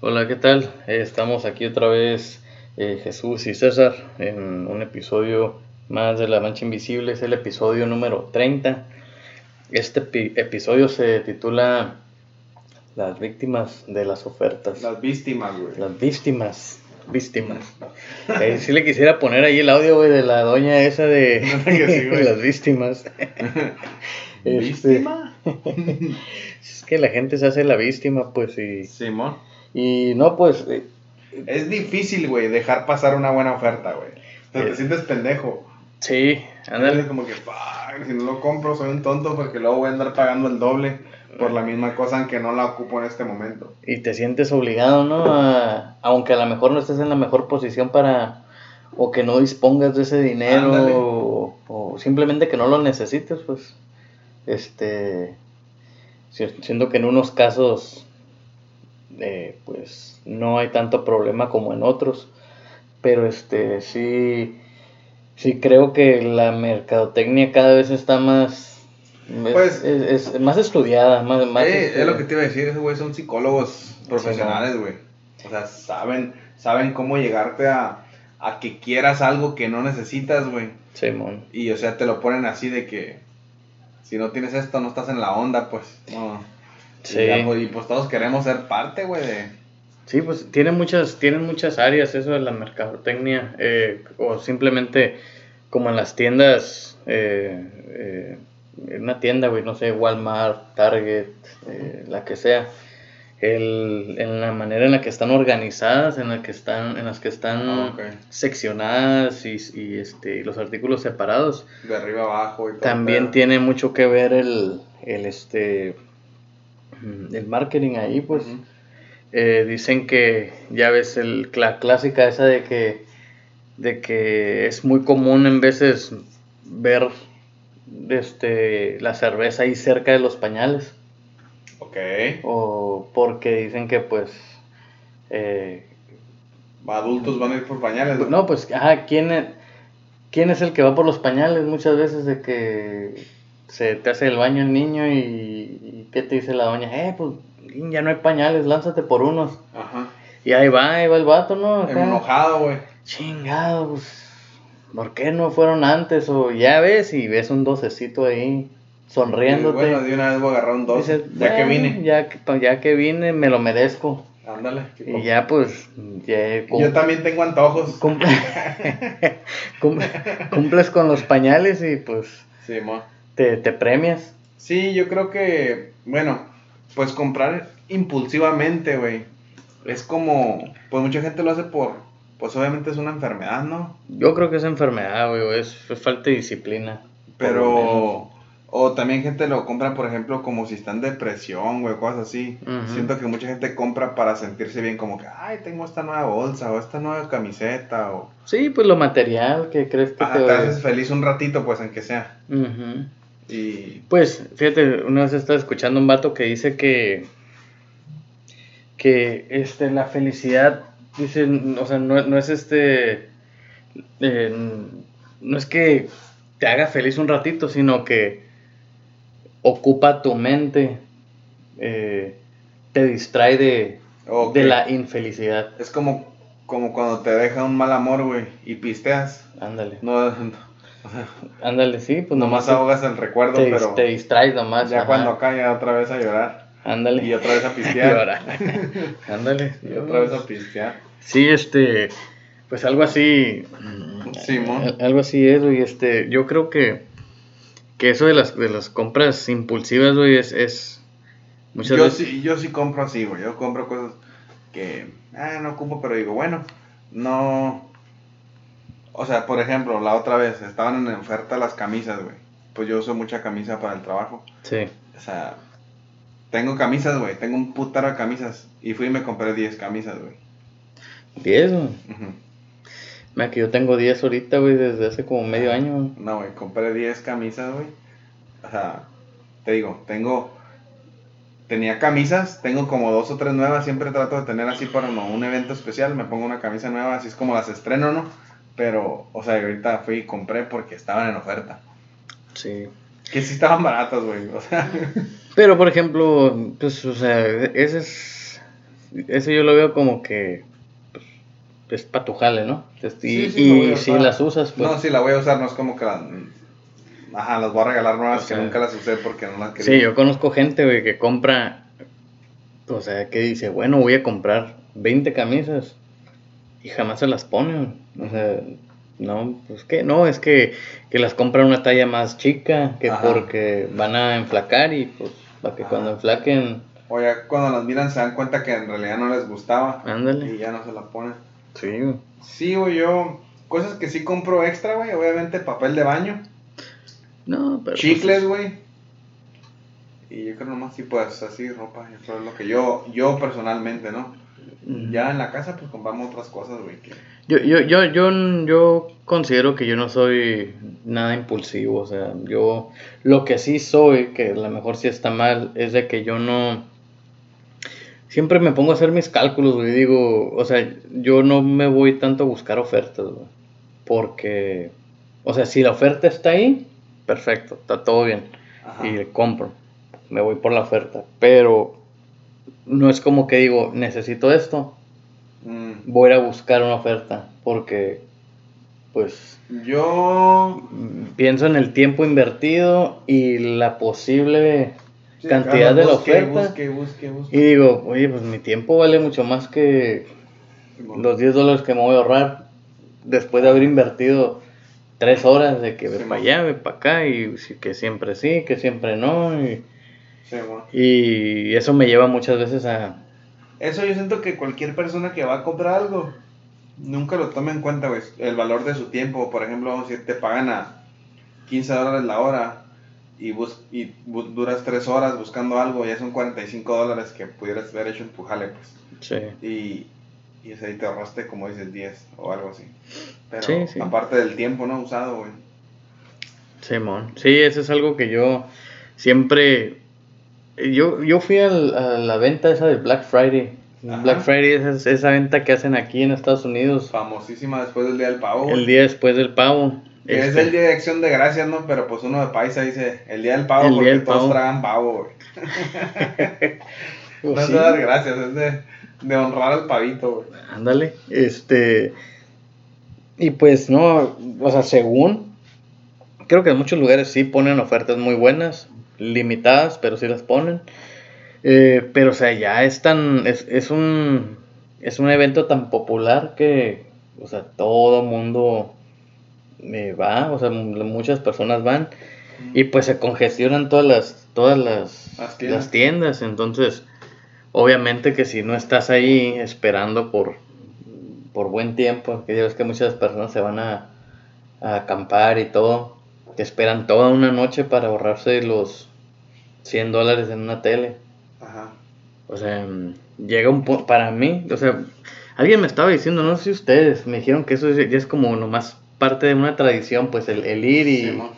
Hola, ¿qué tal? Estamos aquí otra vez eh, Jesús y César en un episodio más de La Mancha Invisible, es el episodio número 30. Este epi- episodio se titula Las víctimas de las ofertas. Las víctimas, güey. Las víctimas. Víctimas. Eh, sí le quisiera poner ahí el audio, güey, de la doña esa de sí, las víctimas. Este, ¿Víctima? es que la gente se hace la víctima, pues, y, Simón. Y no, pues, eh, Es difícil, güey, dejar pasar una buena oferta, güey. O sea, Eh. te sientes pendejo. sí, ándale. Como que, si no lo compro soy un tonto porque luego voy a andar pagando el doble por la misma cosa aunque no la ocupo en este momento. Y te sientes obligado, ¿no? A- aunque a lo mejor no estés en la mejor posición para, o que no dispongas de ese dinero, o, o simplemente que no lo necesites, pues, este, si- siendo que en unos casos, eh, pues, no hay tanto problema como en otros, pero este, sí, sí creo que la mercadotecnia cada vez está más, es- Pues- es, es más estudiada, más, más Eh, este, es lo que te iba a decir, esos güey son psicólogos profesionales, güey. O sea, saben, saben cómo llegarte a, a que quieras algo que no necesitas, güey. Simón. Y o sea, te lo ponen así de que si no tienes esto, no estás en la onda, pues. No. Sí. Y, ya, pues, y, pues todos queremos ser parte, güey, de. Sí, pues tiene muchas, tienen muchas áreas eso de la mercadotecnia, eh, o simplemente como en las tiendas, eh, eh, en una tienda, güey, no sé, Walmart, Target, eh, la que sea, el, en la manera en la que están organizadas, en la que están, en las que están Ah, ok. seccionadas y, y, este, y los artículos separados, De arriba abajo y todo. también pero- tiene mucho que ver el, el este, el marketing ahí, pues. Eh, dicen que ya ves el, la clásica esa de que de que es muy común en veces ver este la cerveza ahí cerca de los pañales Ok. o porque dicen que pues eh, Adultos van a ir por pañales. güey. no pues ajá, quién quién es el que va por los pañales muchas veces de que se te hace el baño el niño y, y qué te dice la doña eh pues ya no hay pañales lánzate por unos Ajá. y ahí va ahí va el vato no Acá. Enojado, güey. Chingado, pues, ¿por qué no fueron antes? O ya ves y ves un docecito ahí sonriéndote. Bueno, de una vez voy a agarrar un 12. Dices, ya que "Bueno, vine. Ya ya que vine, me lo merezco. Ándale. Y ya, pues, ya cum- Yo también tengo antojos. cum- cum- cumples con los pañales y pues Sí, mo. Te, te premias. Sí, yo creo que, bueno, pues comprar impulsivamente, güey. Es como, pues mucha gente lo hace por, pues obviamente es una enfermedad, ¿no? Yo creo que es enfermedad, güey, o es, es falta de disciplina. Pero, o también gente lo compra, por ejemplo, como si está en depresión, güey, cosas así. Siento que mucha gente compra para sentirse bien, como que, ay, tengo esta nueva bolsa, o esta nueva camiseta, o... Sí, pues lo material que crees que Ah, te haces feliz un ratito, pues, aunque sea. Y... Pues, fíjate, una vez estaba escuchando un vato que dice que, que este, la felicidad, dice, o sea, no, no es este, eh, no es que te haga feliz un ratito, sino que ocupa tu mente, eh, te distrae de, de la infelicidad. Es como, como cuando te deja un mal amor, güey, y pisteas. Ándale, No, ándale, sí, pues nomás nomás ahogas el recuerdo, te, pero te distraes nomás. ya ajá. cuando cae otra vez a llorar. Ándale. Y otra vez a Y pistear. Ándale. y otra vez a pistear. Sí, este, pues algo así. Simón. al- Algo así es, güey. Este, yo creo que, que eso de las, de las compras impulsivas, güey, es, es muchas Yo veces. sí, yo sí compro así, güey. Yo compro cosas que ah, no ocupo, pero digo, bueno, no. O sea, por ejemplo, la otra vez estaban en oferta las camisas, güey. Pues yo uso mucha camisa para el trabajo. Sí. O sea, tengo camisas, güey. Tengo un putaro de camisas. Y fui y me compré 10 camisas, güey. 10, güey. Mira que yo tengo 10 ahorita, güey, desde hace como medio año. güey. No, güey, compré 10 camisas, güey. O sea, te digo, tengo. Tenía camisas, tengo como dos o tres nuevas. Siempre trato de tener así para no, un evento especial. Me pongo una camisa nueva, así es como las estreno, ¿no? Pero, o sea, ahorita fui y compré porque estaban en oferta. Sí. Que sí estaban baratas, güey. O sea, Pero, por ejemplo, pues, o sea, ese es. eso yo lo veo como que pues, es patujale, ¿no? Y Sí, sí, lo voy y a si las usas, pues. No, sí, la voy a usar, no es como que las... Ajá, las voy a regalar nuevas O sea, que nunca las usé porque no las quería. Sí, yo conozco gente, güey, que compra, o sea, que dice, bueno, voy a comprar 20 camisas y jamás se las ponen. O sea, no, pues que no, es que, que las compra una talla más chica, que Ajá. porque van a enflacar y pues para que Ajá. cuando enflaquen, O ya cuando las miran se dan cuenta que en realidad no les gustaba. ándale. Y ya no se la ponen. Sí, güey. Sí, güey, yo... Cosas que sí compro extra, güey. Obviamente papel de baño. No, pero... pues, chicles, güey. Y yo creo nomás sí, pues así, ropa. Eso es lo que yo, yo personalmente, ¿no? Ya en la casa, pues compramos otras cosas, güey. que- Yo, yo, yo, yo, yo considero que yo no soy nada impulsivo, o sea, yo lo que sí soy, que a lo mejor sí está mal, es de que yo no... Siempre me pongo a hacer mis cálculos, güey, digo, o sea, yo no me voy tanto a buscar ofertas, güey, porque, o sea, si la oferta está ahí, perfecto, está todo bien, Ajá. y compro, me voy por la oferta, pero no es como que digo, necesito esto, Mm, voy a buscar una oferta porque pues Yo... pienso en el tiempo invertido y la posible sí, cantidad de la busque, oferta Busque, busque, busque. y digo, oye, pues mi tiempo vale mucho más que Simón. los 10 dólares que me voy a ahorrar después de haber invertido 3 horas de que ve para allá, ve para acá y que siempre sí, que siempre no y, Y eso me lleva muchas veces a... Eso yo siento que cualquier persona que va a comprar algo nunca lo toma en cuenta, güey. El valor de su tiempo. Por ejemplo, si te pagan a 15 dólares la hora y, bus y duras 3 horas buscando algo, ya son 45 dólares que pudieras haber hecho en tu jale, pues. Sí. Y, y ese ahí te ahorraste, como dices, 10 o algo así. Pero Sí, sí. aparte del tiempo, ¿no? Usado, güey. Simón, sí, eso es algo que yo siempre... Yo, yo fui al- a la venta esa de Black Friday. Ajá. Black Friday es esa venta que hacen aquí en Estados Unidos Famosísima después del Día del Pavo. el día después del pavo. Es Este, el Día de Acción de Gracias, ¿no? Pero pues uno de paisa dice el Día del Pavo El porque del todos Pavo. tragan pavo, güey. pues, no es sí, de dar gracias, es de, de honrar al pavito, güey. Ándale, este... Y pues no, o sea, según... Creo que en muchos lugares sí ponen ofertas muy buenas, limitadas, pero sí las ponen. Eh, pero, o sea, ya es tan. Es, es un. Es un evento tan popular que. O sea, todo mundo eh, va. O sea, muchas personas van. Y pues se congestionan todas las. Todas las. Las tiendas. las tiendas. Entonces, obviamente que si no estás ahí esperando por. Por buen tiempo, que ya ves que muchas personas se van a, a acampar y todo, te esperan toda una noche para ahorrarse los 100 dólares en una tele. Ajá. O sea, mm, llega un punto, para mí, o sea, alguien me estaba diciendo, no sé si ustedes, me dijeron que eso es- ya es como nomás parte de una tradición, pues el, el ir y, Simón.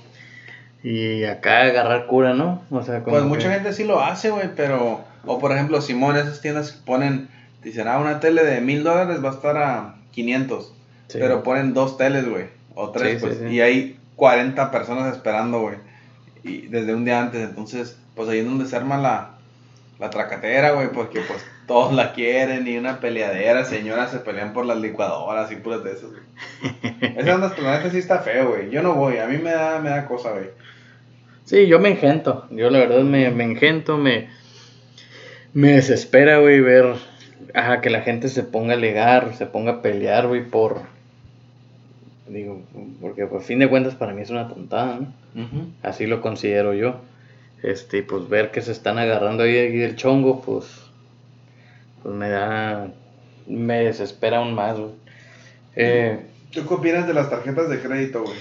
y acá agarrar cura, ¿no? O sea, como Pues mucha que- gente sí lo hace, güey, pero. O por ejemplo, Simón, esas tiendas ponen. Dicen, ah, una tele de mil dólares va a estar a 500. Sí. Pero ponen dos teles, güey. O tres, Sí, sí, pues. sí. Y hay 40 personas esperando, güey. Y desde un día antes. Entonces, pues ahí es donde se arma la, la tracatera, güey. Porque pues todos la quieren. Y una peleadera. Señoras se pelean por las licuadoras y puras de esas, güey. Esa onda, la neta sí está feo, güey. Yo no voy. A mí me da, me da cosa, güey. Sí, yo me engento, yo la verdad me, me engento, me, me desespera, güey, ver ajá, que la gente se ponga a alegar, se ponga a pelear, güey, por, digo, porque por fin de cuentas para mí es una tontada, ¿no? Así lo considero yo. Este, pues ver que se están agarrando ahí, ahí del chongo, pues, pues me da, me desespera aún más, güey. Eh, ¿Tú qué opinas de las tarjetas de crédito, güey?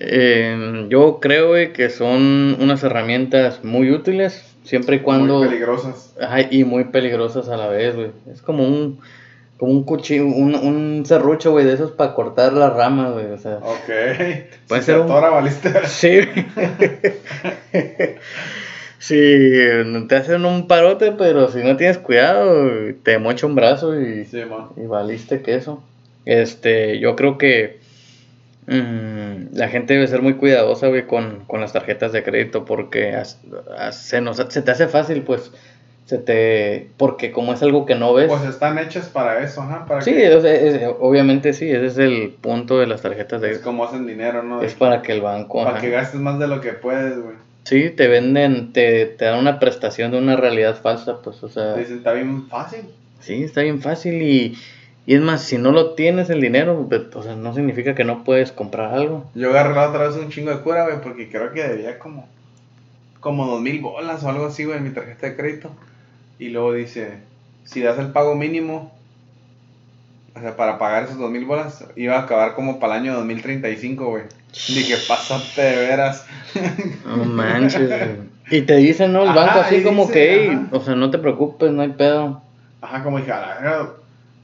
eh, yo creo, güey, que son unas herramientas muy útiles, siempre y cuando... Muy peligrosas. Ajá, y muy peligrosas a la vez, güey. Es como un, como un cuchillo, un, un serrucho, güey, de esos para cortar las ramas, güey. O sea, Ok. Puede si ser un- sí. sí, te hacen un parote, pero si no tienes cuidado, te mocha un brazo y, Sí, y valiste queso. Este, yo creo que mm, la gente debe ser muy cuidadosa, güey, con, con las tarjetas de crédito porque as- as- se, nos, se te hace fácil, pues, se te... Porque como es algo que no ves... Pues están hechas para eso, ajá. Para sí, que- es- obviamente sí, ese es el punto de las tarjetas de... es como hacen dinero, ¿no? Es para que el banco... Para ajá. que gastes más de lo que puedes, güey. Sí, te venden, te, te dan una prestación de una realidad falsa, pues, o sea... Dicen, está bien fácil. Sí, está bien fácil y, y es más, si no lo tienes el dinero, pues, o sea, no significa que no puedes comprar algo. Yo agarré la otra vez un chingo de cura, güey, porque creo que debía como, como dos mil bolas o algo así, güey, en mi tarjeta de crédito. Y luego dice, si das el pago mínimo, o sea, para pagar esos dos mil bolas, iba a acabar como para el año 2035, güey. Dije, pásate de veras. No manches, güey. Y te dicen, ¿no? El Ajá, banco así como dice, que, "Ey, ajá. o sea, no te preocupes, no hay pedo. Ajá, como dije, a la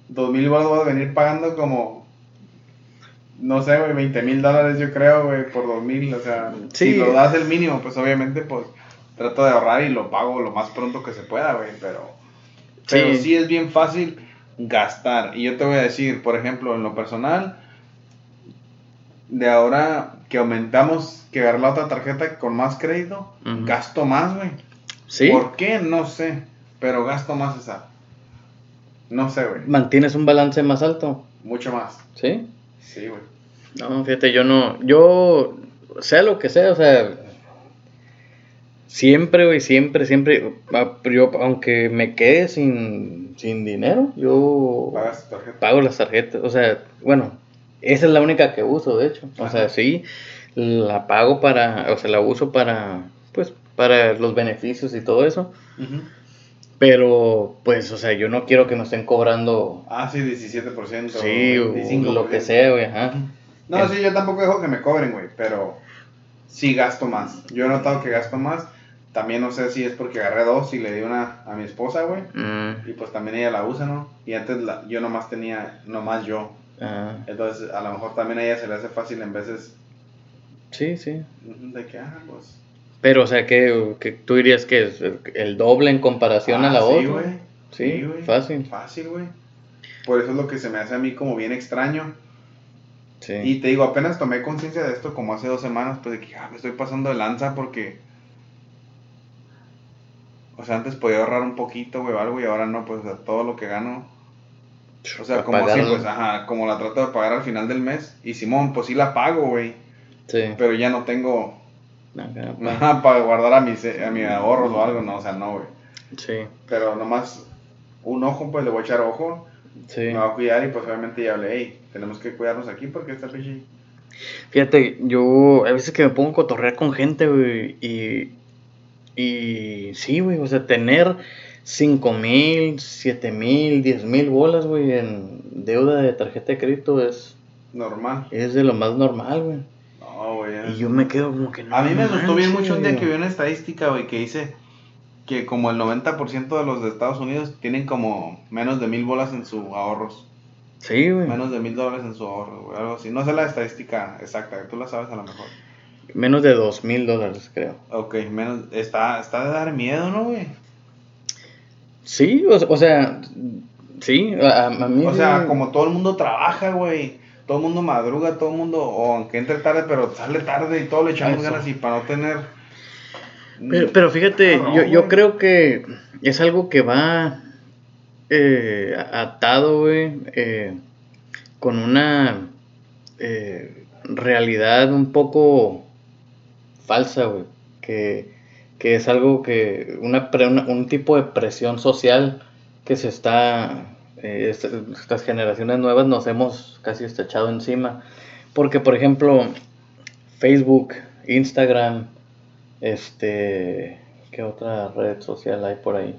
dos mil bolas voy a venir pagando como, no sé, güey, 20 mil dólares yo creo, güey, por dos mil, o sea, Sí. si lo das el mínimo, pues obviamente, pues, trato de ahorrar y lo pago lo más pronto que se pueda, güey, pero, pero Sí. sí es bien fácil gastar, y yo te voy a decir, por ejemplo, en lo personal, de ahora que aumentamos, que agarrar la otra tarjeta con más crédito, gasto más, güey. ¿Sí? ¿Por qué? No sé, pero gasto más esa. No sé, güey. ¿Mantienes un balance más alto? Mucho más. ¿Sí? Sí, güey. No, fíjate, yo no, yo, sea lo que sea, o sea, siempre, güey, siempre, siempre, ah, yo, aunque me quede sin, sin dinero, yo Pagas tarjeta. pago las tarjetas, o sea, bueno, esa es la única que uso, de hecho, o sea, sí, la pago para, o sea, la uso para, pues, para los beneficios y todo eso, pero, pues, o sea, yo no quiero que me estén cobrando, Ah, sí, 17%. sí, o 25%. lo que sea, güey, ajá. No, sí, yo tampoco dejo que me cobren, güey, pero sí gasto más. Yo he notado que gasto más. También no sé si es porque agarré dos y le di una a mi esposa, güey. Mm, Y pues también ella la usa, ¿no? Y antes la- yo nomás tenía, nomás yo. ah, Entonces a lo mejor también a ella se le hace fácil en veces sí, sí. de que, ah, pues... Pero, o sea, que, que tú dirías que es el, doble en comparación a Ah, la sí, otra. güey. Sí, güey. fácil. Fácil, güey. Por eso es lo que se me hace a mí como bien extraño. Sí. Y te digo, apenas tomé conciencia de esto como hace dos semanas, pues de que ah, me estoy pasando de lanza porque... O sea, antes podía ahorrar un poquito, güey, o algo, y ahora no, pues o sea, todo lo que gano... O sea, como así, pues, ajá, como la trato de pagar al final del mes. Y Simón, pues sí la pago, güey. Sí. Pero ya no tengo Acá, pa- ajá, para guardar a mis, a mis ahorros o algo, no, o sea, no, güey. Sí, Pero nomás un ojo, pues le voy a echar ojo. sí. Me va a cuidar y pues obviamente ya hablé, hey, tenemos que cuidarnos aquí porque esta pinche... Fíjate, yo a veces que me pongo a cotorrear con gente, güey, y, y sí, güey, o sea, tener 5 mil, 7 mil, 10 mil bolas, güey, en deuda de tarjeta de crédito es, Normal. es de lo más normal, güey. No, güey. Y yo me quedo como que no. A mí me asustó bien mucho un día que vi una estadística, güey, que dice que como el 90% de los de Estados Unidos tienen como menos de mil bolas en sus ahorros. Sí, güey. Menos de mil dólares en su ahorro, güey, algo así. No sé la estadística exacta, tú la sabes a lo mejor. Menos de 2 mil dólares, creo. Ok, menos... Está, está de dar miedo, ¿no, güey? Sí, o, o sea, sí, a, a mí. O sea, como todo el mundo trabaja, güey. Todo el mundo madruga, todo el mundo, o aunque entre tarde, pero sale tarde y todo le echamos Eso. ganas y para no tener... Pero, pero fíjate, No, yo, yo güey. creo que es algo que va eh, atado, güey, eh, con una eh, realidad un poco falsa, güey, que, que es algo que, una, pre- una- un tipo de presión social que se está, eh, est- estas generaciones nuevas nos hemos casi estachado encima, porque por ejemplo, Facebook, Instagram, este, ¿qué otra red social hay por ahí?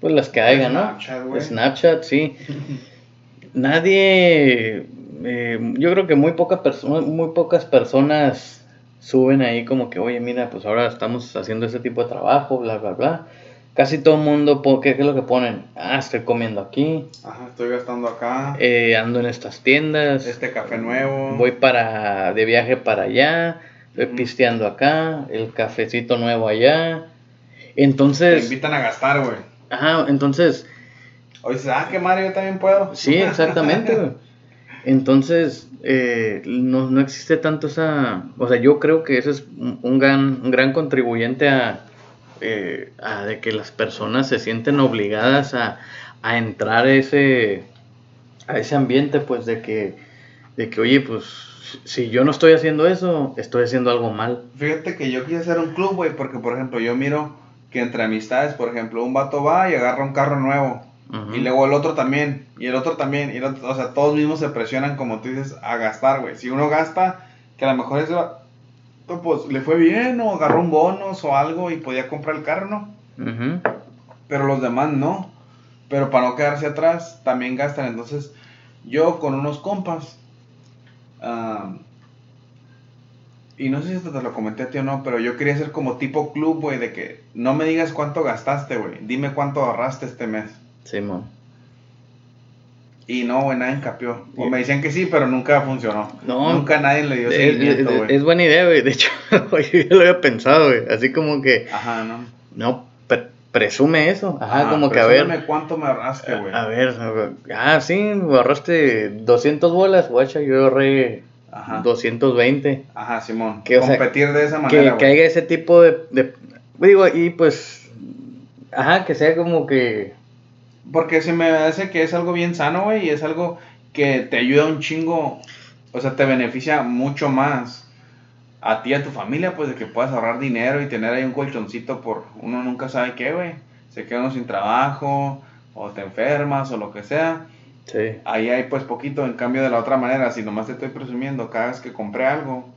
Pues las que haya, ¿no? Snapchat, güey. Snapchat, sí. Nadie, eh, yo creo que muy, poca perso- muy pocas personas suben ahí como que, oye, mira, pues ahora estamos haciendo este tipo de trabajo, bla, bla, bla. Casi todo el mundo, ¿qué, qué es lo que ponen? Ah, estoy comiendo aquí, Ajá, estoy gastando acá. eh, ando en estas tiendas, este café nuevo. voy para de viaje para allá, estoy Ujú. pisteando acá, el cafecito nuevo allá. Te Entonces, invitan a gastar, güey. ajá, entonces, Hoy dices, ah, qué madre, yo también puedo. sí, exactamente, güey. Entonces, eh, no, no existe tanto esa, o sea, yo creo que ese es un, un gran, un gran contribuyente a, eh, a de que las personas se sienten obligadas a, a entrar a ese, a ese ambiente, pues de que, de que, oye, pues si yo no estoy haciendo eso, estoy haciendo algo mal. Fíjate que yo quise hacer un club, güey, porque por ejemplo yo miro que entre amistades, por ejemplo, un vato va y agarra un carro nuevo. Y luego el otro también, y el otro también, y el otro, o sea, todos mismos se presionan, como tú dices, a gastar, güey. Si uno gasta, que a lo mejor ese pues le fue bien, o agarró un bonus o algo y podía comprar el carro. Pero los demás no. Pero para no quedarse atrás, también gastan. Entonces, yo con unos compas, ah, y no sé si esto te lo comenté a ti o no, pero yo quería hacer como tipo club, güey, de que no me digas cuánto gastaste, güey. Dime cuánto ahorraste este mes. Simón. Y no, güey, nadie capió. O me decían que sí, pero nunca funcionó. No. Nunca nadie le dio seguimiento, güey. es buena idea, güey. De hecho, yo lo había pensado, güey. Así como que, Ajá, no. no, pre- presume eso. Ajá, como que a ver. cuánto me ahorraste, güey. A ver, ah, sí, ahorraste 200 bolas, guacha, yo ahorré Ajá. 220. Ajá, Simón. Que, o sea, Competir de esa Que, manera, que güey. haya ese tipo de, de- Digo, y pues. Ajá, que sea como que. Porque se me hace que es algo bien sano, güey, y es algo que te ayuda un chingo, o sea, te beneficia mucho más a ti y a tu familia, pues, de que puedas ahorrar dinero y tener ahí un colchoncito por uno nunca sabe qué, güey. Se queda uno sin trabajo, o te enfermas, o lo que sea. Sí. Ahí hay, pues, poquito, en cambio de la otra manera, si nomás te estoy presumiendo cada vez que compré algo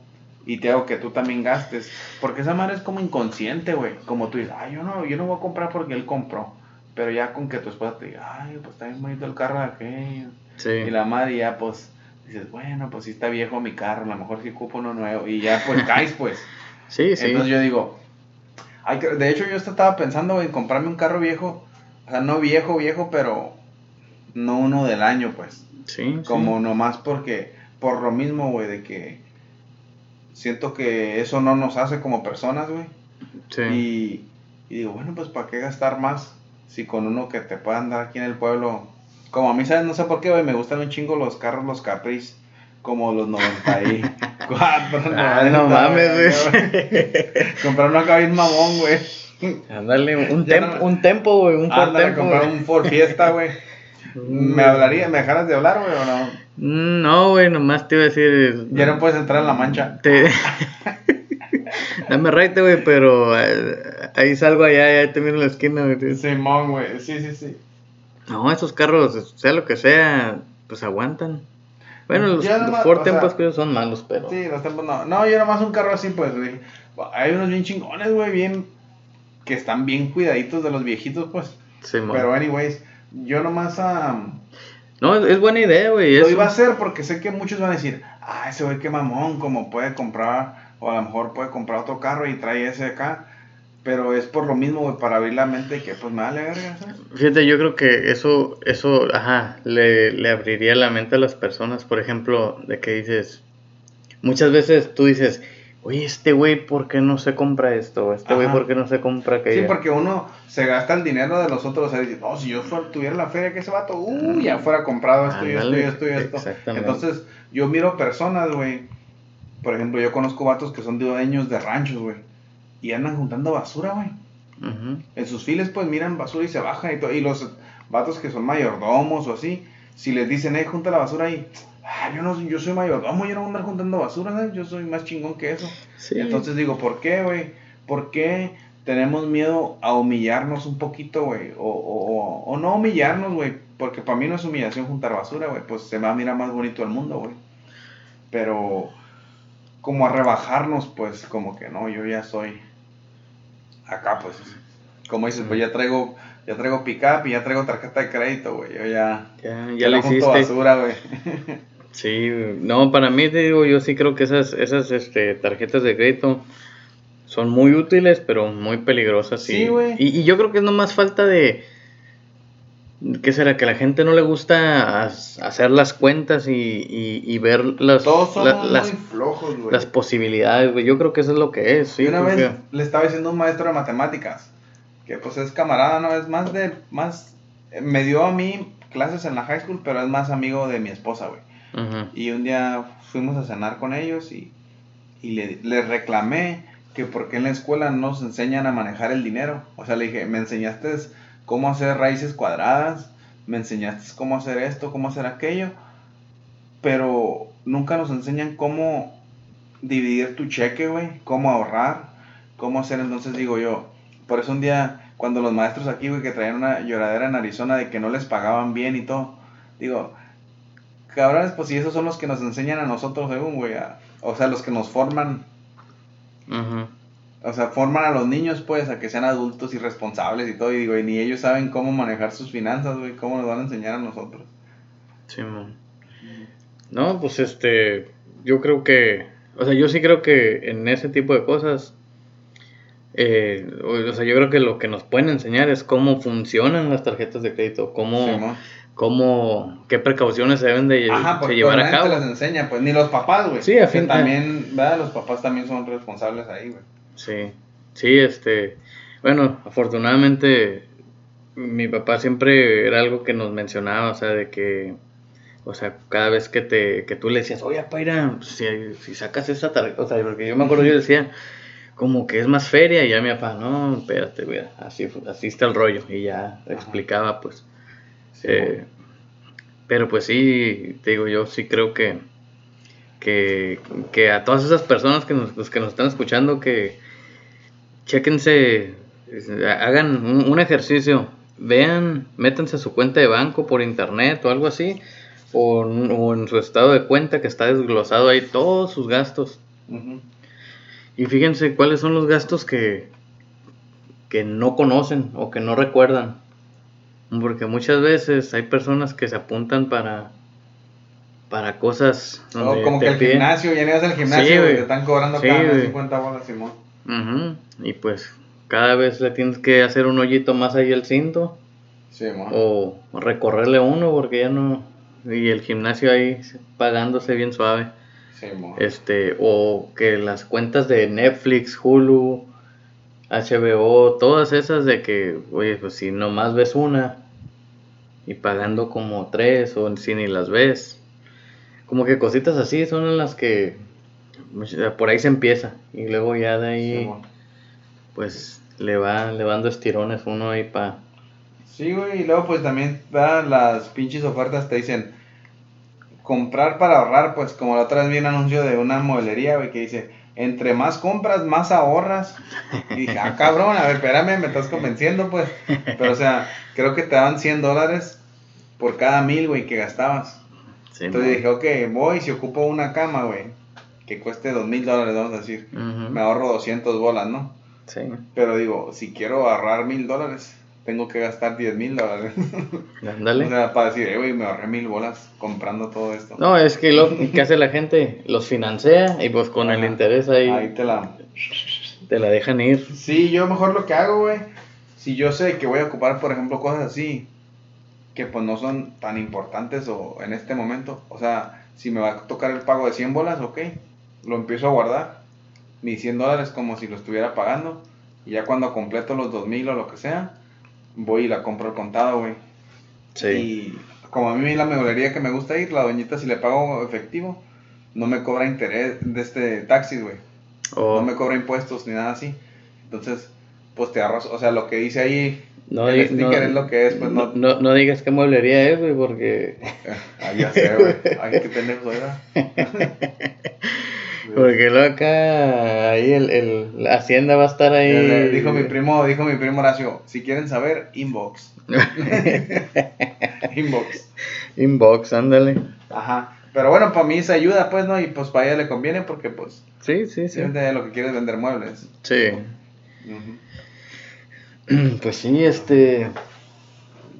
y te hago que tú también gastes, porque esa manera es como inconsciente, güey, como tú dices, ay, yo no, yo no voy a comprar porque él compró. Pero ya con que tu esposa te diga, ay, pues está bien bonito el carro de aquello. Sí. Y la madre ya, pues, dices, bueno, pues sí está viejo mi carro, a lo mejor sí ocupo uno nuevo. Y ya, pues, caes, pues. Sí, sí. Entonces yo digo, hay que- de hecho yo estaba pensando en comprarme un carro viejo. O sea, no viejo, viejo, pero no uno del año, pues. sí, sí. Como nomás porque, por lo mismo, güey, de que siento que eso no nos hace como personas, güey. Sí. Y, y digo, bueno, pues ¿para qué gastar más? Si con uno que te pueda andar aquí en el pueblo. Como a mí, ¿sabes? No sé por qué, güey, me gustan un chingo los carros, los Caprice. Como los 94. Ah, no 90, mames, güey. Comprar uno acá bien mamón, güey. Ándale, un, no- un tempo, güey. Un Ford tempo. comprar un Ford Fiesta, güey. ¿Me hablaría? ¿Me dejaras de hablar, güey, o no? Mm, No, güey, nomás te iba a decir. Ya no puedes entrar en la mancha. Te... Dame raite, güey, pero eh, ahí salgo allá, ya te miro en la esquina, güey. Simón, güey. Sí, sí, sí. No, esos carros, sea lo que sea, pues aguantan. Bueno, los, Ya los nomás, Ford sea, Tempos que son malos, pero. Sí, los tempos no. No, yo nomás un carro así, pues, güey. Hay unos bien chingones, güey, bien. que están bien cuidaditos de los viejitos, pues. Sí. Pero, anyways, yo nomás am, No, es, es buena idea, güey. lo eso. iba a hacer porque sé que muchos van a decir, ah, ese güey qué mamón, como puede comprar, o a lo mejor puede comprar otro carro y trae ese acá. Pero es por lo mismo, güey, para abrir la mente que, pues, me vale verga. Fíjate, yo creo que eso, eso, ajá, le, le abriría la mente a las personas, por ejemplo, de que dices, muchas veces tú dices, oye, este güey, ¿por qué no se compra esto? Este güey. ¿por qué no se compra Sí, aquello? porque uno se gasta el dinero de los otros. O sea, dice, no, si yo tuviera la feria que ese vato, uh, ya fuera comprado esto y esto y esto y esto. exactamente. Entonces, yo miro personas, güey. Por ejemplo, yo conozco vatos que son dueños de ranchos, güey. Y andan juntando basura, güey. En sus files, pues miran basura y se bajan y todo. Y los vatos que son mayordomos o así, si les dicen, eh, junta la basura ahí. Ah, yo no yo soy mayordomo, yo no voy a andar juntando basura, ¿sabes? Yo soy más chingón que eso. Sí. Entonces digo, ¿por qué, güey? ¿Por qué tenemos miedo a humillarnos un poquito, güey? O, o, o- o no humillarnos, güey. Porque para mí no es humillación juntar basura, güey. Pues se va a mirar más bonito el mundo, güey. Pero como a rebajarnos, pues como que no, yo ya soy acá, pues. Como dices, pues ya traigo, ya traigo pick-up y ya traigo tarjeta de crédito, güey. Yo ya, ya, ya junto hiciste. basura, güey. Sí, no, para mí te digo, yo sí creo que esas, esas este, tarjetas de crédito son muy útiles, pero muy peligrosas. Sí, güey. Y, y yo creo que es nomás falta de, ¿qué será? Que a la gente no le gusta hacer las cuentas y, y, y ver las, Todos la- somos las, muy flojos, güey. las posibilidades, güey. Yo creo que eso es lo que es, sí. y una porque- vez le estaba diciendo a un maestro de matemáticas, que pues es camarada, ¿no? Es más de, más, eh, me dio a mí clases en la high school, pero es más amigo de mi esposa, güey. Y un día fuimos a cenar con ellos y, y le, le reclamé que por qué en la escuela no nos enseñan a manejar el dinero. O sea, le dije, me enseñaste cómo hacer raíces cuadradas, me enseñaste cómo hacer esto, cómo hacer aquello, pero nunca nos enseñan cómo dividir tu cheque, güey, cómo ahorrar, cómo hacer. Entonces digo yo, por eso un día, cuando los maestros aquí, güey, que traían una lloradera en Arizona de que no les pagaban bien y todo, digo, cabrones, pues si esos son los que nos enseñan a nosotros, según, güey, o sea, los que nos forman. O sea, forman a los niños, pues, a que sean adultos y responsables y todo. Y digo, y ni ellos saben cómo manejar sus finanzas, güey. ¿Cómo nos van a enseñar a nosotros? Sí, man. No, pues este. Yo creo que. O sea, yo sí creo que en ese tipo de cosas. Eh, o sea, yo creo que lo que nos pueden enseñar es cómo funcionan las tarjetas de crédito. Cómo. cómo qué precauciones se deben de, Ajá, llevar a cabo. las enseña, pues ni los papás, güey. Sí, a fin también, ¿verdad? Los papás también son responsables ahí, güey. Sí, sí, este, bueno, afortunadamente mi papá siempre era algo que nos mencionaba, o sea, de que, o sea, cada vez que te, que tú le decías, oye, Paira, si, si sacas esa tarjeta, o sea, porque yo me acuerdo, yo decía, como que es más feria, y ya mi papá, no, espérate, güey, así, así está el rollo, y ya explicaba, pues, eh, pero pues sí, te digo, yo sí creo que, que, que a todas esas personas que nos, que nos están escuchando, que, chequense, hagan un, ejercicio, vean, métanse a su cuenta de banco por internet o algo así, o, en su estado de cuenta que está desglosado ahí todos sus gastos. Y fíjense cuáles son los gastos que, que no conocen o que no recuerdan. Porque muchas veces hay personas que se apuntan para para cosas como que el gimnasio, ya llegas al gimnasio y te están cobrando cada 50 bolas, Simón. Y pues cada vez le tienes que hacer un hoyito más ahí al cinto. o recorrerle uno porque ya no... Y el gimnasio ahí pagándose bien suave. este, o que las cuentas de Netflix, Hulu, HBO, todas esas de que, oye, pues si nomás ves una y pagando como tres o si ni las ves. Como que cositas así son las que por ahí se empieza y luego ya de ahí pues le va le dando estirones uno ahí para Sí, güey, y luego pues también las pinches ofertas te dicen comprar para ahorrar, pues como la otra vez vi un anuncio de una modelería, güey, que dice, entre más compras, más ahorras. Y dije, ah, cabrón, a ver, espérame, me estás convenciendo, pues. Pero, o sea, creo que te daban 100 dólares por cada mil, güey, que gastabas. Entonces dije, ok, voy si ocupo una cama, güey que cueste dos mil dólares, vamos a decir, me ahorro 200 bolas, ¿no? Sí. Pero digo, si quiero ahorrar mil dólares, tengo que gastar 10 mil dólares. Ándale. o sea, para decir, eh, güey, me ahorré mil bolas comprando todo esto. No, es que lo que hace la gente, los financia y pues con el interés ahí. Ahí te la. Te la dejan ir. Sí, yo mejor lo que hago, güey, si yo sé que voy a ocupar, por ejemplo, cosas así, que pues no son tan importantes o en este momento, o sea, si me va a tocar el pago de 100 bolas, ok, lo empiezo a guardar, mis 100 dólares como si lo estuviera pagando. Y ya cuando completo los 2000 o lo que sea, voy y la compro al contado, güey. Sí. Y como a mí la mejorería que me gusta ir, la doñita si le pago efectivo, no me cobra interés de este taxi, güey. Oh. No me cobra impuestos ni nada así. Entonces, pues te ahorras, o sea, lo que dice ahí, no, el sticker es lo que es, pues no. No, no digas qué mueblería es, güey, porque. ah, ya sé, güey. Ay, qué pendejo era. Porque luego acá, ahí el, el, la hacienda va a estar ahí. Dijo mi primo, dijo mi primo Horacio, si quieren saber, inbox. inbox. Inbox, ándale. Ajá. Pero bueno, para mí se ayuda, pues, ¿no? Y pues para ella le conviene porque, pues. Sí, sí, sí. lo que quiere es vender muebles. Sí. Pues sí, este.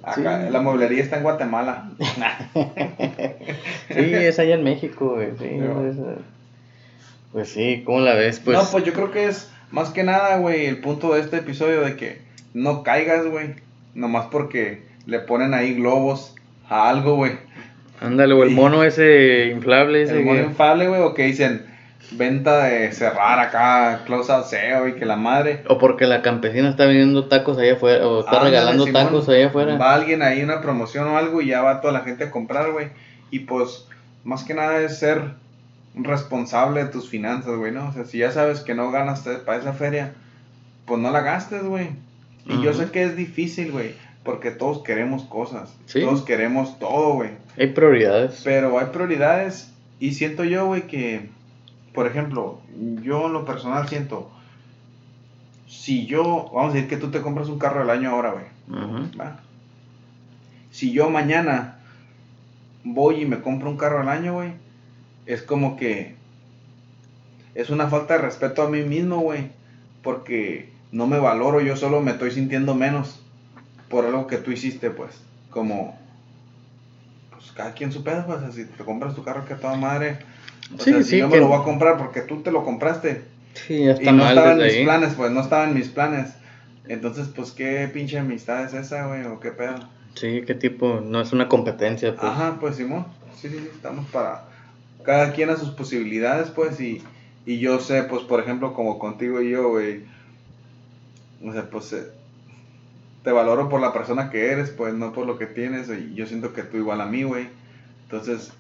Acá, La mueblería está en Guatemala. sí, es allá en México, güey. Sí, pues sí, ¿cómo la ves? Pues... No, pues yo creo que es más que nada, güey, el punto de este episodio de que no caigas, güey, nomás porque le ponen ahí globos a algo, güey. Ándale, o el mono ese inflable. Ese el mono inflable, güey, o que dicen venta de cerrar acá, close out SEO y que la madre. O porque la campesina está vendiendo tacos allá afuera, o está regalando tacos allá afuera. Va alguien ahí, una promoción o algo, y ya va toda la gente a comprar, güey. Y pues, más que nada es ser responsable de tus finanzas, güey, ¿no? O sea, si ya sabes que no ganas para esa feria, pues no la gastes, güey. Y yo sé que es difícil, güey, porque todos queremos cosas. Todos queremos todo, güey. Hay prioridades. Pero hay prioridades y siento yo, güey, que, por ejemplo, yo en lo personal siento, si yo, vamos a decir que tú te compras un carro del año ahora, güey. Si yo mañana voy y me compro un carro al año, güey, es como que es una falta de respeto a mí mismo, güey, porque no me valoro, yo solo me estoy sintiendo menos por algo que tú hiciste, pues, como, pues cada quien su pedo, pues, si te compras tu carro que a toda madre, o sea, si yo me lo voy a comprar porque tú te lo compraste, sí, está y no estaba en mis planes, pues, no estaba en mis planes, entonces, pues, ¿qué pinche amistad es esa, güey, o qué pedo? Sí, qué tipo, no es una competencia, pues. Ajá, pues, Simón, sí, sí, estamos para cada quien a sus posibilidades, pues, y, y yo sé, pues, por ejemplo, como contigo y yo, güey, o sea, pues, eh, te valoro por la persona que eres, pues, no por lo que tienes, y yo siento que tú igual a mí, güey, entonces,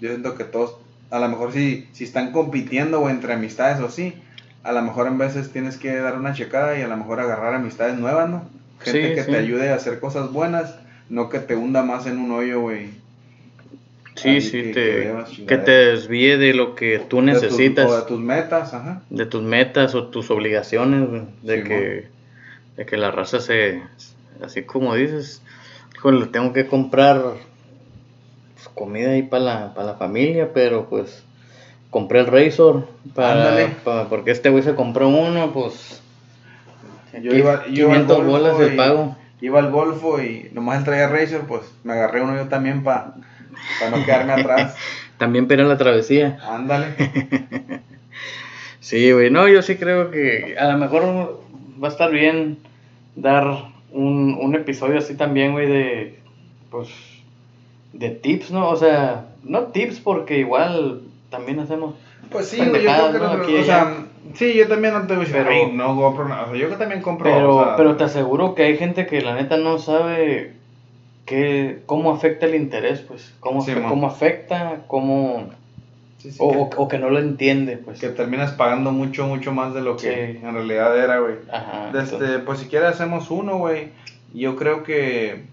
yo siento que todos, a lo mejor si, si están compitiendo, güey, entre amistades o sí, a lo mejor en veces tienes que dar una checada y a lo mejor agarrar amistades nuevas, ¿no? Gente que te ayude a hacer cosas buenas, no que te hunda más en un hoyo, güey Sí, sí, que, te, te desvíe de lo que tú necesitas. o de tus metas, ajá. De tus metas o tus obligaciones, de, que, de que la raza se, así como dices, híjole, tengo que comprar pues, comida ahí para la, para la familia, pero pues compré el Razor, para, porque este güey se compró uno, pues... Yo iba, yo 500 bolas de pago. Iba al Golfo y nomás él traía Razor, pues me agarré uno yo también para para no quedarme atrás. También pero la travesía. Ándale. sí, güey. No, yo sí creo que a lo mejor va a estar bien dar un, un episodio así también, güey, de. Pues. De tips, ¿no? O sea, no tips porque igual también hacemos. Pues sí, yo creo que ¿no? o sea, sí, yo también no te voy a decir, pero, no compro nada. O sea, yo también compro. Pero, pero te aseguro que hay gente que la neta no sabe ¿qué, ¿cómo afecta el interés? Pues, ¿cómo, ¿cómo afecta? ¿Cómo...? o, que, o, que, no lo entiende, pues. Que terminas pagando mucho, mucho más de lo que en realidad era, güey. Ajá. Desde, pues si quieres hacemos uno, güey. Yo creo que...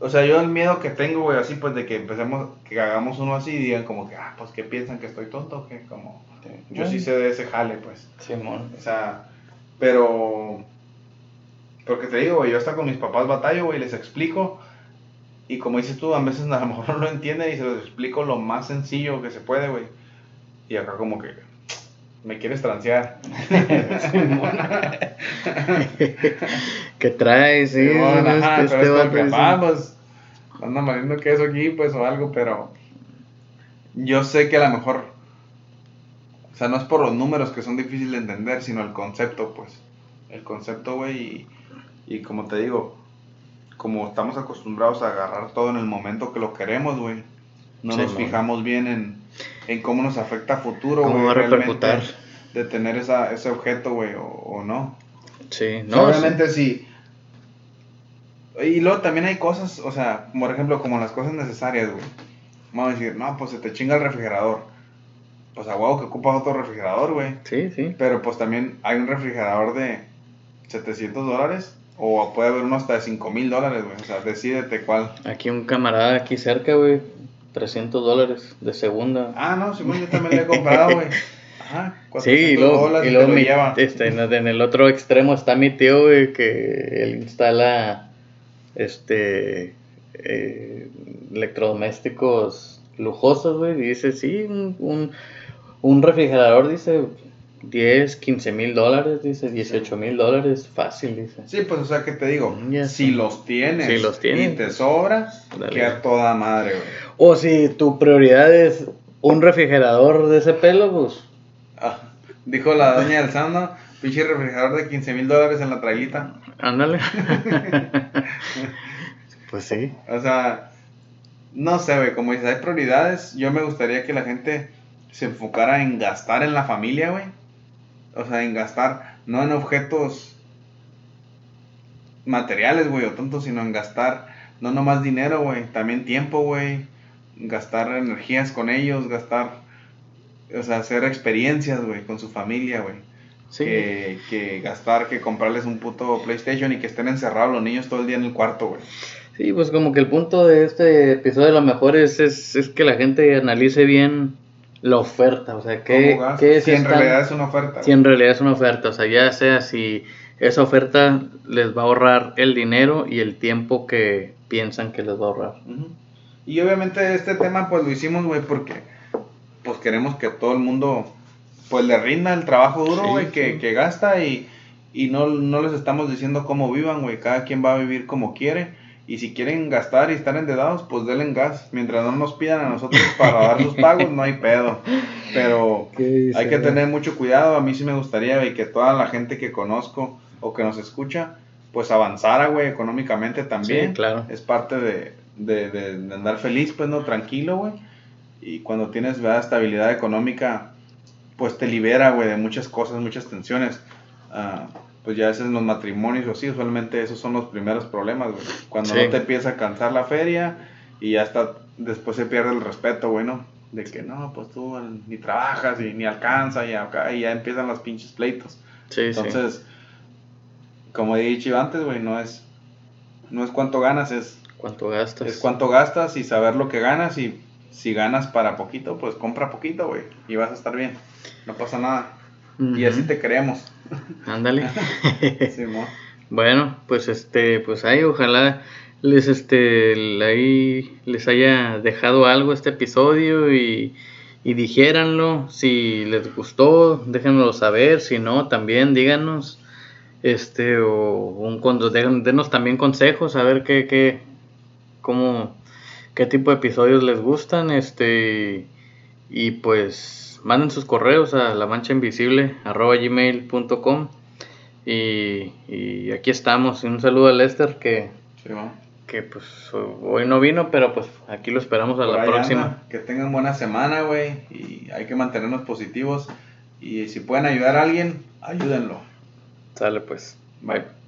O sea, yo el miedo que tengo, güey, así pues de que empecemos, que hagamos uno así y digan como que, ah, pues que piensan que estoy tonto o qué, como... Yo sí sé de ese jale, pues. Simón. O sea, pero porque te digo, güey, yo hasta con mis papás batallo, güey, les explico. Y como dices tú, a veces a lo mejor no lo entienden y se los explico lo más sencillo que se puede, güey. Y acá como que me quieres transear. ¿Qué traes? Sí, bueno, ajá, pero este es que, papá, pues, anda valiendo queso aquí, pues, o algo, pero yo sé que a lo mejor, o sea, no es por los números que son difíciles de entender, sino el concepto, pues. El concepto, güey, y y como te digo, como estamos acostumbrados a agarrar todo en el momento que lo queremos, güey. No nos fijamos bien en, en, cómo nos afecta a futuro, güey. ¿Cómo va a repercutir? De tener esa, ese objeto, güey, o, no. Sí, no. obviamente sí. Y luego también hay cosas, o sea, por ejemplo, como las cosas necesarias, güey. Vamos a decir, no, pues se te chinga el refrigerador. Pues a huevo que ocupas otro refrigerador, güey. Sí, sí. Pero pues también hay un refrigerador de 700 dólares o puede haber uno hasta de 5 mil dólares, güey. O sea, decídete cuál. Aquí un camarada aquí cerca, güey. 300 dólares de segunda. Ah, no, sí, yo también le he comprado, güey. Ajá, sí, y luego, y luego mi, este, en el otro extremo está mi tío, güey, que él instala este eh, electrodomésticos lujosos, güey. Y dice, sí, un, un, un refrigerador, dice, 10, 15 mil dólares, dice, 18 mil dólares, fácil, dice. Sí, pues, o sea, que te digo, si los tienes, si los tienes y te sobra, queda toda madre, güey. O si tu prioridad es un refrigerador de ese pelo, pues. Ah, dijo la doña del Sando, pinche refrigerador de 15 mil dólares en la traguita. Ándale. pues sí. O sea, no sé, güey, como dices, hay prioridades. Yo me gustaría que la gente se enfocara en gastar en la familia, güey o sea, en gastar, no en objetos materiales, güey, o tontos, sino en gastar, no nomás dinero, güey, también tiempo, güey, gastar energías con ellos, gastar o sea, hacer experiencias, güey, con su familia, güey. Sí. Que, que gastar, que comprarles un puto PlayStation y que estén encerrados los niños todo el día en el cuarto, güey. Sí, pues como que el punto de este episodio a lo mejor es, es, es que la gente analice bien la oferta, o sea, qué, qué si en realidad es una oferta. si en realidad es una oferta, o sea, ya sea si esa oferta les va a ahorrar el dinero y el tiempo que piensan que les va a ahorrar. Y obviamente este tema pues lo hicimos, güey, porque pues queremos que todo el mundo pues le rinda el trabajo duro, Sí, güey, que, sí. que gasta y, y no, no les estamos diciendo cómo vivan, güey, cada quien va a vivir como quiere. Y si quieren gastar y estar endeudados, pues denle gas. Mientras no nos pidan a nosotros para dar sus pagos, no hay pedo. Pero hay que tener mucho cuidado. A mí sí me gustaría, güey, que toda la gente que conozco o que nos escucha, pues avanzara, güey, económicamente también. Sí, claro. Es parte de, de, de- de andar feliz, pues, ¿no? Tranquilo, güey. Y cuando tienes, ¿verdad? Estabilidad económica, pues te libera, güey, de muchas cosas, muchas tensiones. Ah, pues ya a veces en los matrimonios o así, usualmente esos son los primeros problemas, güey. Cuando Sí. no te empieza a cansar la feria y ya está, después se pierde el respeto, güey, ¿no? De que no, pues tú ni trabajas y ni alcanza y acá y ya empiezan los pinches pleitos. Sí, sí. Entonces, como he dicho antes, güey, no es, no es cuánto ganas, es, ¿Cuánto gastas? es cuánto gastas y saber lo que ganas y si ganas para poquito, pues compra poquito, güey, y vas a estar bien. No pasa nada. Y así te creemos. Ándale. Bueno, pues este, pues ahí ojalá les este ahí les haya dejado algo este episodio y, y dijéranlo, si les gustó, déjenmelo saber, si no, también díganos, este, o un cuando denos también consejos, a ver qué, qué, cómo, qué tipo de episodios les gustan, este, y pues manden sus correos a la mancha invisible gmail.com y, y aquí estamos. Un saludo a Lester que, que pues hoy no vino, pero pues aquí lo esperamos a Por la próxima. anda. Que tengan buena semana, güey, y hay que mantenernos positivos. Y si pueden ayudar a alguien, ayúdenlo. Sale pues. Bye.